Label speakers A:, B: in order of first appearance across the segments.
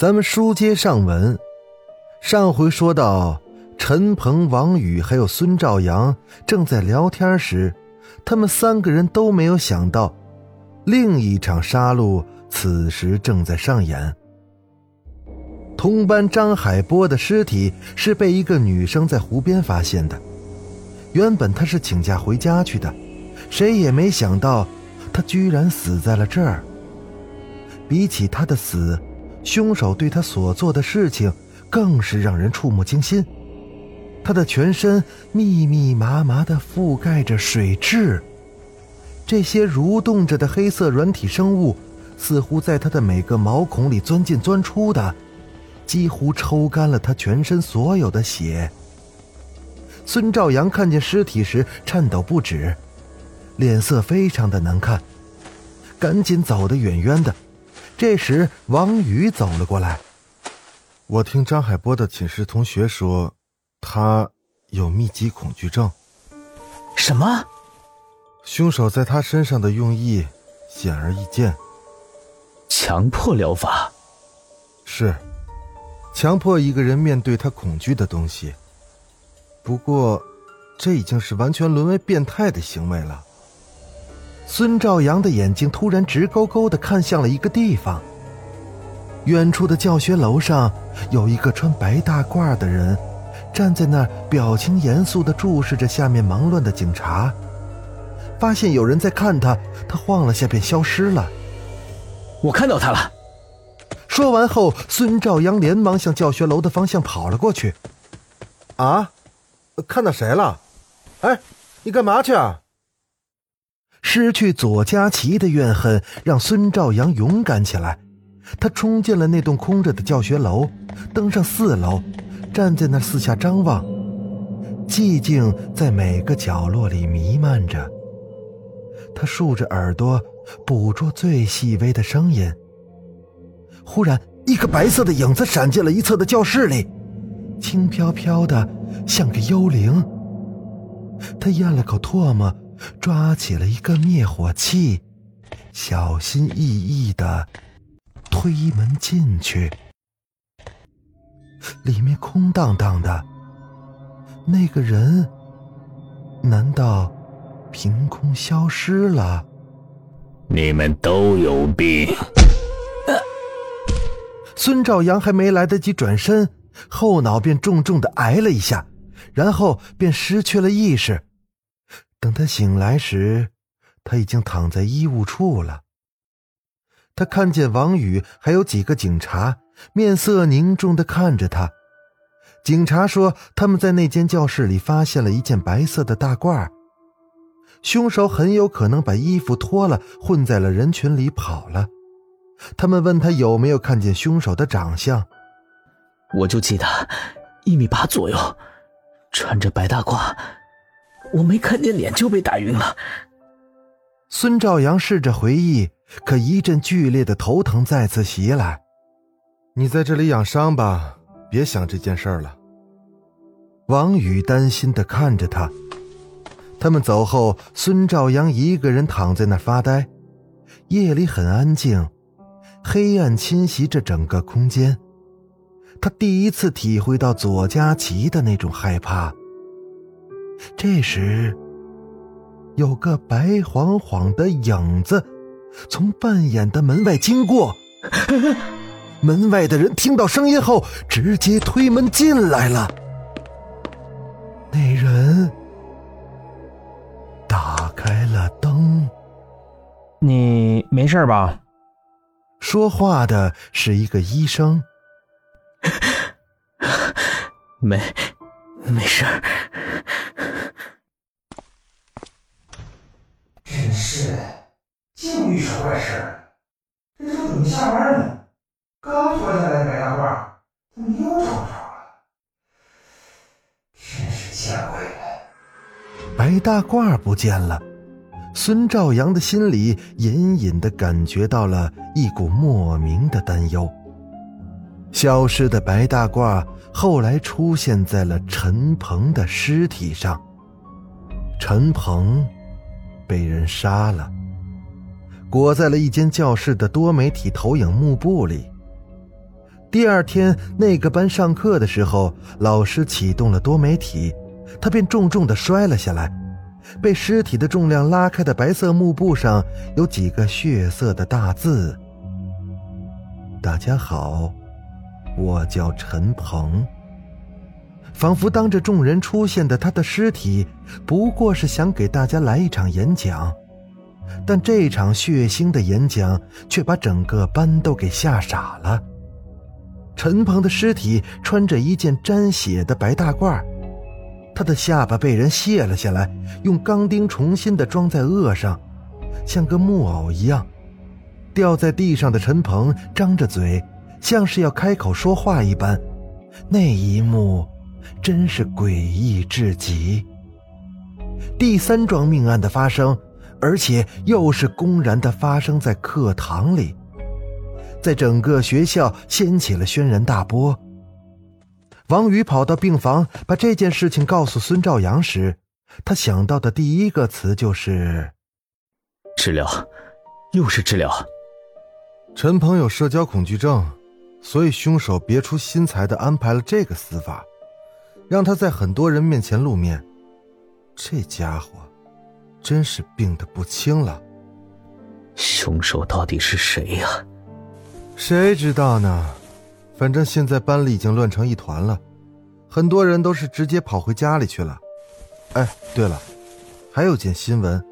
A: 咱们书接上文，上回说到，陈鹏、王宇还有孙兆阳正在聊天时，他们三个人都没有想到，另一场杀戮此时正在上演。同班张海波的尸体是被一个女生在湖边发现的，原本他是请假回家去的，谁也没想到，他居然死在了这儿。比起他的死，凶手对他所做的事情更是让人触目惊心。他的全身密密麻麻的覆盖着水蛭，这些蠕动着的黑色软体生物，似乎在他的每个毛孔里钻进钻出的，几乎抽干了他全身所有的血。孙兆阳看见尸体时颤抖不止，脸色非常的难看，赶紧走得远远的。这时，王宇走了过来。
B: 我听张海波的寝室同学说，他有密集恐惧症。
C: 什么？
B: 凶手在他身上的用意显而易见。
C: 强迫疗法？
B: 是，强迫一个人面对他恐惧的东西。不过，这已经是完全沦为变态的行为了。
A: 孙兆阳的眼睛突然直勾勾的看向了一个地方。远处的教学楼上有一个穿白大褂的人，站在那儿，表情严肃的注视着下面忙乱的警察。发现有人在看他，他晃了下便消失了。
C: 我看到他了。
A: 说完后，孙兆阳连忙向教学楼的方向跑了过去。
B: 啊，看到谁了？哎，你干嘛去啊？
A: 失去左佳琪的怨恨让孙兆阳勇敢起来，他冲进了那栋空着的教学楼，登上四楼，站在那四下张望，寂静在每个角落里弥漫着。他竖着耳朵，捕捉最细微的声音。忽然，一个白色的影子闪进了一侧的教室里，轻飘飘的，像个幽灵。他咽了口唾沫。抓起了一个灭火器，小心翼翼的推门进去。里面空荡荡的，那个人难道凭空消失了？
C: 你们都有病！
A: 孙兆阳还没来得及转身，后脑便重重的挨了一下，然后便失去了意识。等他醒来时，他已经躺在医务处了。他看见王宇还有几个警察，面色凝重的看着他。警察说他们在那间教室里发现了一件白色的大褂，凶手很有可能把衣服脱了，混在了人群里跑了。他们问他有没有看见凶手的长相，
C: 我就记得一米八左右，穿着白大褂。我没看见脸就被打晕了。
A: 孙兆阳试着回忆，可一阵剧烈的头疼再次袭来。
B: 你在这里养伤吧，别想这件事了。
A: 王宇担心的看着他。他们走后，孙兆阳一个人躺在那发呆。夜里很安静，黑暗侵袭着整个空间。他第一次体会到左佳琪的那种害怕。这时，有个白晃晃的影子从半掩的门外经过。门外的人听到声音后，直接推门进来了。那人打开了灯。
D: 你没事吧？
A: 说话的是一个医生。
C: 没，没事。
E: 真是，净遇上怪事这都准备下班呢。
B: 刚脱下来的白大褂，怎么又找不着了？真是见鬼了！
A: 白大褂不见了，孙兆阳的心里隐隐的感觉到了一股莫名的担忧。消失的白大褂后来出现在了陈鹏的尸体上。陈鹏被人杀了，裹在了一间教室的多媒体投影幕布里。第二天，那个班上课的时候，老师启动了多媒体，他便重重的摔了下来。被尸体的重量拉开的白色幕布上有几个血色的大字：“大家好。”我叫陈鹏。仿佛当着众人出现的他的尸体，不过是想给大家来一场演讲，但这场血腥的演讲却把整个班都给吓傻了。陈鹏的尸体穿着一件沾血的白大褂，他的下巴被人卸了下来，用钢钉重新的装在颚上，像个木偶一样。掉在地上的陈鹏张着嘴。像是要开口说话一般，那一幕真是诡异至极。第三桩命案的发生，而且又是公然的发生在课堂里，在整个学校掀起了轩然大波。王宇跑到病房，把这件事情告诉孙兆阳时，他想到的第一个词就是“
C: 治疗”，又是治疗。
B: 陈鹏有社交恐惧症。所以，凶手别出心裁的安排了这个死法，让他在很多人面前露面。这家伙，真是病得不轻了。
C: 凶手到底是谁呀？
B: 谁知道呢？反正现在班里已经乱成一团了，很多人都是直接跑回家里去了。哎，对了，还有件新闻，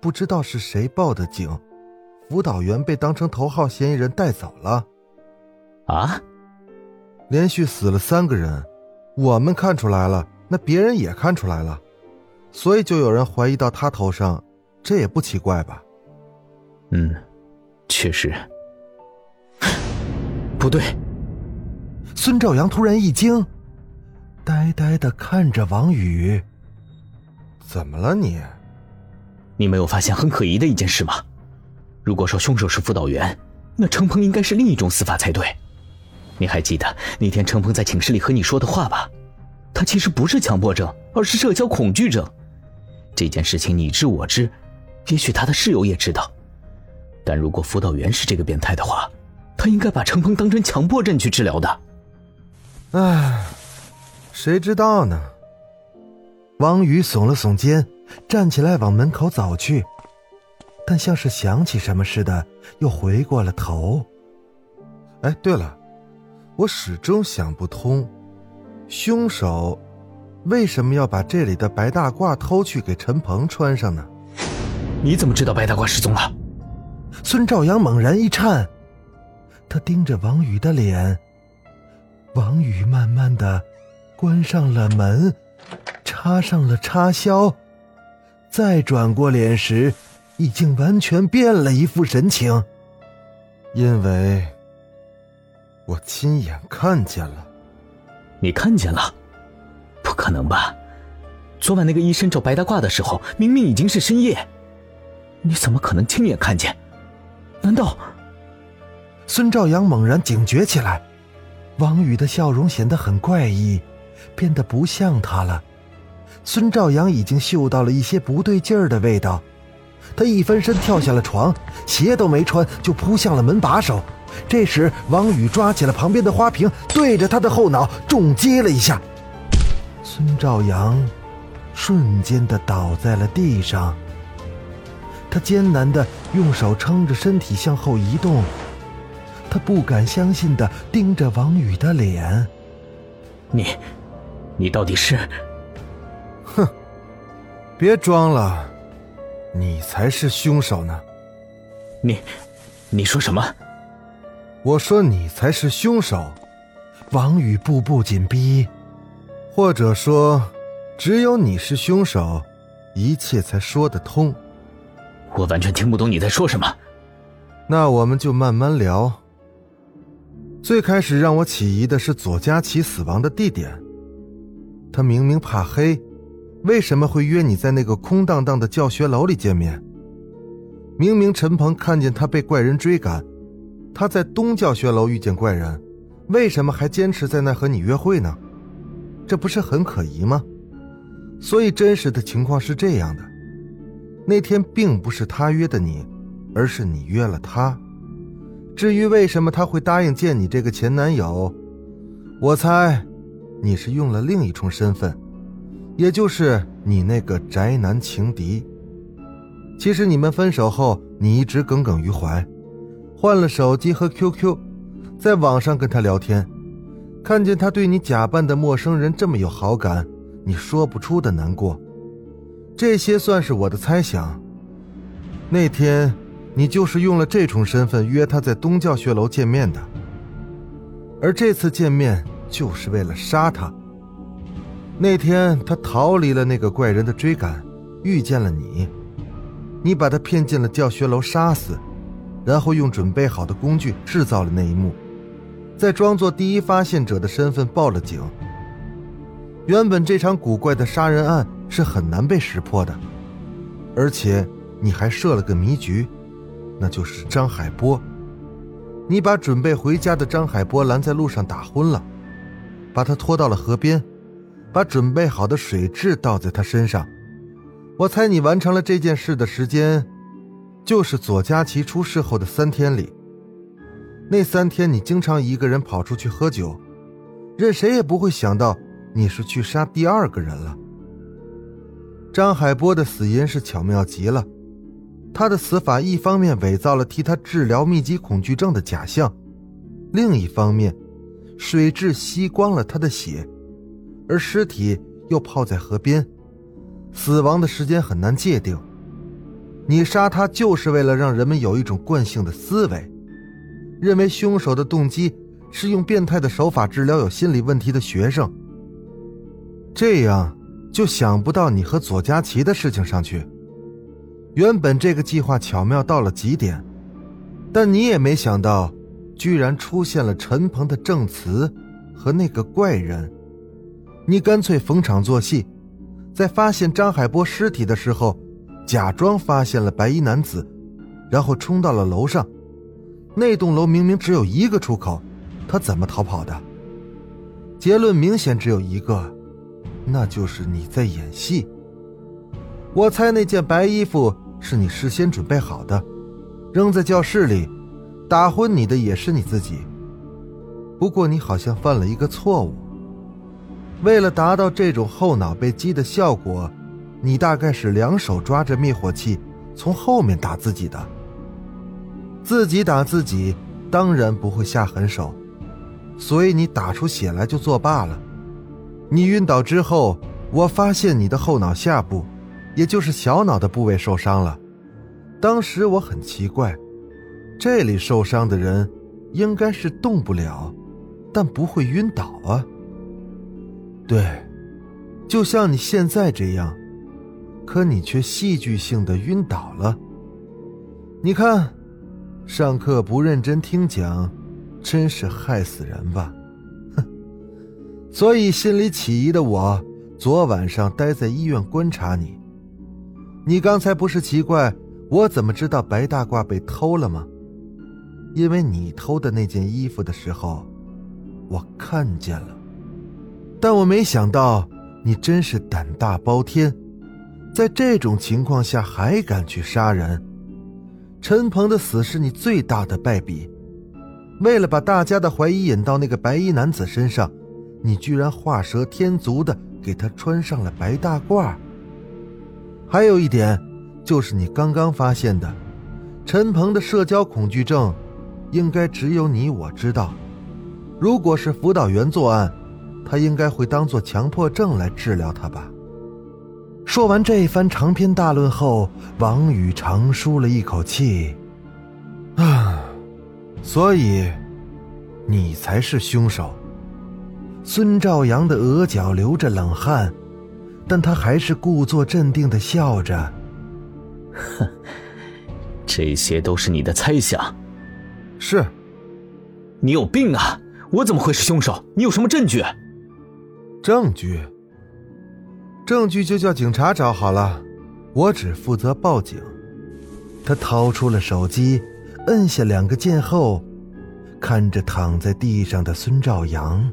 B: 不知道是谁报的警，辅导员被当成头号嫌疑人带走了。
C: 啊！
B: 连续死了三个人，我们看出来了，那别人也看出来了，所以就有人怀疑到他头上，这也不奇怪吧？
C: 嗯，确实。不对，
A: 孙兆阳突然一惊，呆呆的看着王宇。
B: 怎么了你？
C: 你没有发现很可疑的一件事吗？如果说凶手是辅导员，那程鹏应该是另一种死法才对。你还记得那天程鹏在寝室里和你说的话吧？他其实不是强迫症，而是社交恐惧症。这件事情你知我知，也许他的室友也知道。但如果辅导员是这个变态的话，他应该把程鹏当成强迫症去治疗的。
B: 唉，谁知道呢？
A: 王宇耸了耸肩，站起来往门口走去，但像是想起什么似的，又回过了头。
B: 哎，对了。我始终想不通，凶手为什么要把这里的白大褂偷去给陈鹏穿上呢？
C: 你怎么知道白大褂失踪了？
A: 孙兆阳猛然一颤，他盯着王宇的脸。王宇慢慢的关上了门，插上了插销，再转过脸时，已经完全变了一副神情，
B: 因为。我亲眼看见了，
C: 你看见了？可能吧！昨晚那个医生找白大褂的时候，明明已经是深夜，你怎么可能亲眼看见？难道？
A: 孙兆阳猛然警觉起来，王宇的笑容显得很怪异，变得不像他了。孙兆阳已经嗅到了一些不对劲儿的味道，他一翻身跳下了床，鞋都没穿就扑向了门把手。这时，王宇抓起了旁边的花瓶，对着他的后脑重击了一下。孙兆阳瞬间的倒在了地上。他艰难的用手撑着身体向后移动，他不敢相信的盯着王宇的脸：“
C: 你，你到底是……
B: 哼，别装了，你才是凶手呢！
C: 你，你说什么？”
B: 我说你才是凶手，
A: 王宇步步紧逼，
B: 或者说，只有你是凶手，一切才说得通。
C: 我完全听不懂你在说什么。
B: 那我们就慢慢聊。
A: 最开始让我起疑的是左佳琪死亡的地点。他明明怕黑，为什么会约你在那个空荡荡的教学楼里见面？明明陈鹏看见他被怪人追赶，他在东教学楼遇见怪人，为什么还坚持在那和你约会呢？这不是很可疑吗？所以真实的情况是这样的：那天并不是他约的你，而是你约了他。至于为什么他会答应见你这个前男友，我猜，你是用了另一重身份，也就是你那个宅男情敌。其实你们分手后，你一直耿耿于怀，换了手机和 QQ，在网上跟他聊天，看见他对你假扮的陌生人这么有好感，你说不出的难过。这些算是我的猜想。那天。你就是用了这重身份约他在东教学楼见面的，而这次见面就是为了杀他。那天他逃离了那个怪人的追赶，遇见了你，你把他骗进了教学楼杀死，然后用准备好的工具制造了那一幕，再装作第一发现者的身份报了警。原本这场古怪的杀人案是很难被识破的，而且你还设了个迷局。那就是张海波，你把准备回家的张海波拦在路上打昏了，把他拖到了河边，把准备好的水蛭倒在他身上。我猜你完成了这件事的时间，就是左佳琪出事后的三天里。那三天你经常一个人跑出去喝酒，任谁也不会想到你是去杀第二个人了。张海波的死因是巧妙极了。他的死法一方面伪造了替他治疗密集恐惧症的假象，另一方面，水蛭吸光了他的血，而尸体又泡在河边，死亡的时间很难界定。你杀他就是为了让人们有一种惯性的思维，认为凶手的动机是用变态的手法治疗有心理问题的学生，这样就想不到你和左佳琪的事情上去。原本这个计划巧妙到了极点，但你也没想到，居然出现了陈鹏的证词和那个怪人。你干脆逢场作戏，在发现张海波尸体的时候，假装发现了白衣男子，然后冲到了楼上。那栋楼明明只有一个出口，他怎么逃跑的？结论明显只有一个，那就是你在演戏。我猜那件白衣服是你事先准备好的，扔在教室里，打昏你的也是你自己。不过你好像犯了一个错误。为了达到这种后脑被击的效果，你大概是两手抓着灭火器，从后面打自己的。自己打自己，当然不会下狠手，所以你打出血来就作罢了。你晕倒之后，我发现你的后脑下部。也就是小脑的部位受伤了，当时我很奇怪，这里受伤的人应该是动不了，但不会晕倒啊。对，就像你现在这样，可你却戏剧性的晕倒了。你看，上课不认真听讲，真是害死人吧？哼！所以心里起疑的我，昨晚上待在医院观察你。你刚才不是奇怪我怎么知道白大褂被偷了吗？因为你偷的那件衣服的时候，我看见了。但我没想到你真是胆大包天，在这种情况下还敢去杀人。陈鹏的死是你最大的败笔。为了把大家的怀疑引到那个白衣男子身上，你居然画蛇添足的给他穿上了白大褂。还有一点，就是你刚刚发现的，陈鹏的社交恐惧症，应该只有你我知道。如果是辅导员作案，他应该会当做强迫症来治疗他吧。说完这一番长篇大论后，王宇长舒了一口气，啊，所以，你才是凶手。孙兆阳的额角流着冷汗。但他还是故作镇定的笑着，
C: 哼，这些都是你的猜想。
A: 是，
C: 你有病啊！我怎么会是凶手？你有什么证据？
B: 证据？证据就叫警察找好了，我只负责报警。
A: 他掏出了手机，摁下两个键后，看着躺在地上的孙兆阳，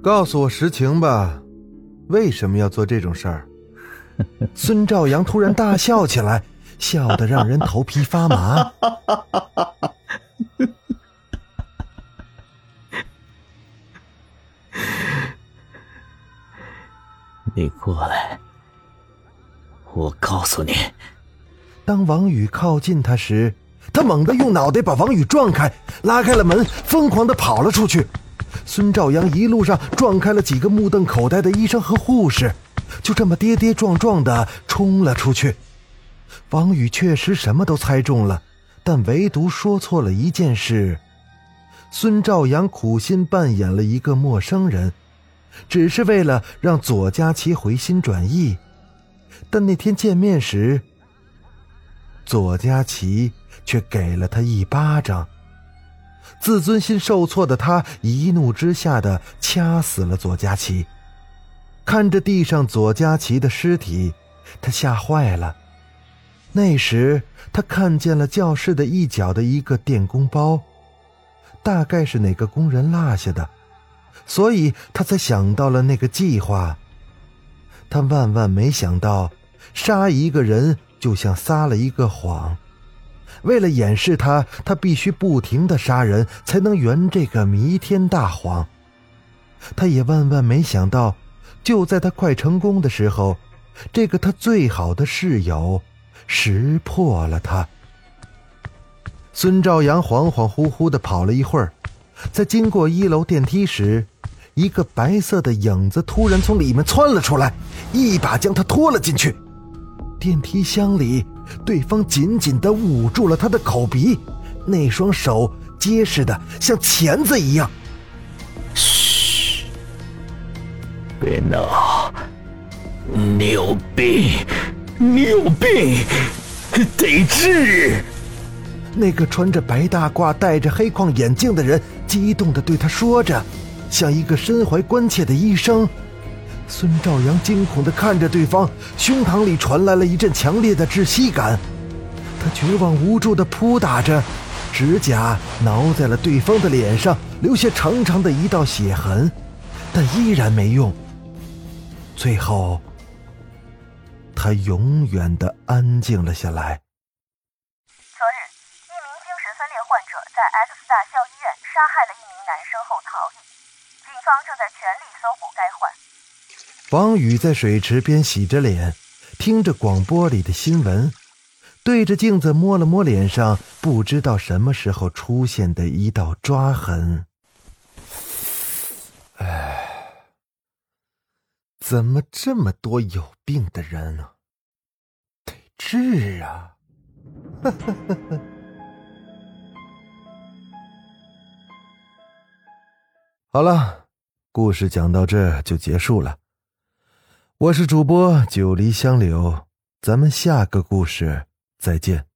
B: 告诉我实情吧，为什么要做这种事儿？
A: 孙兆阳突然大笑起来，笑得让人头皮发麻。
C: 你过来，我告诉你。
A: 当王宇靠近他时，他猛地用脑袋把王宇撞开，拉开了门，疯狂的跑了出去。孙兆阳一路上撞开了几个目瞪口呆的医生和护士，就这么跌跌撞撞的冲了出去。王宇确实什么都猜中了，但唯独说错了一件事。孙兆阳苦心扮演了一个陌生人。只是为了让左佳琪回心转意，但那天见面时，左佳琪却给了他一巴掌。自尊心受挫的他一怒之下的掐死了左佳琪。看着地上左佳琪的尸体，他吓坏了。那时他看见了教室的一角的一个电工包，大概是哪个工人落下的。所以他才想到了那个计划。他万万没想到，杀一个人就像撒了一个谎。为了掩饰他，他必须不停的杀人，才能圆这个弥天大谎。他也万万没想到，就在他快成功的时候，这个他最好的室友识破了他。孙兆阳恍恍惚惚的跑了一会儿。在经过一楼电梯时，一个白色的影子突然从里面窜了出来，一把将他拖了进去。电梯箱里，对方紧紧的捂住了他的口鼻，那双手结实的像钳子一样。
C: 嘘，别闹！你有病！你有病！得治！
A: 那个穿着白大褂、戴着黑框眼镜的人激动地对他说着，像一个身怀关切的医生。孙兆阳惊恐地看着对方，胸膛里传来了一阵强烈的窒息感。他绝望无助地扑打着，指甲挠在了对方的脸上，留下长长的一道血痕，但依然没用。最后，他永远地安静了下来。
F: 昨日，一名精神分裂患者在 X 大校医院杀害了一名男生后逃逸，方正在全力搜捕该患。
A: 王宇在水池边洗着脸，听着广播里的新闻，对着镜子摸了摸脸上不知道什么时候出现的一道抓痕。哎，怎么这么多有病的人呢？得治啊！呵呵呵呵。好了，故事讲到这就结束了。我是主播九黎香柳，咱们下个故事再见。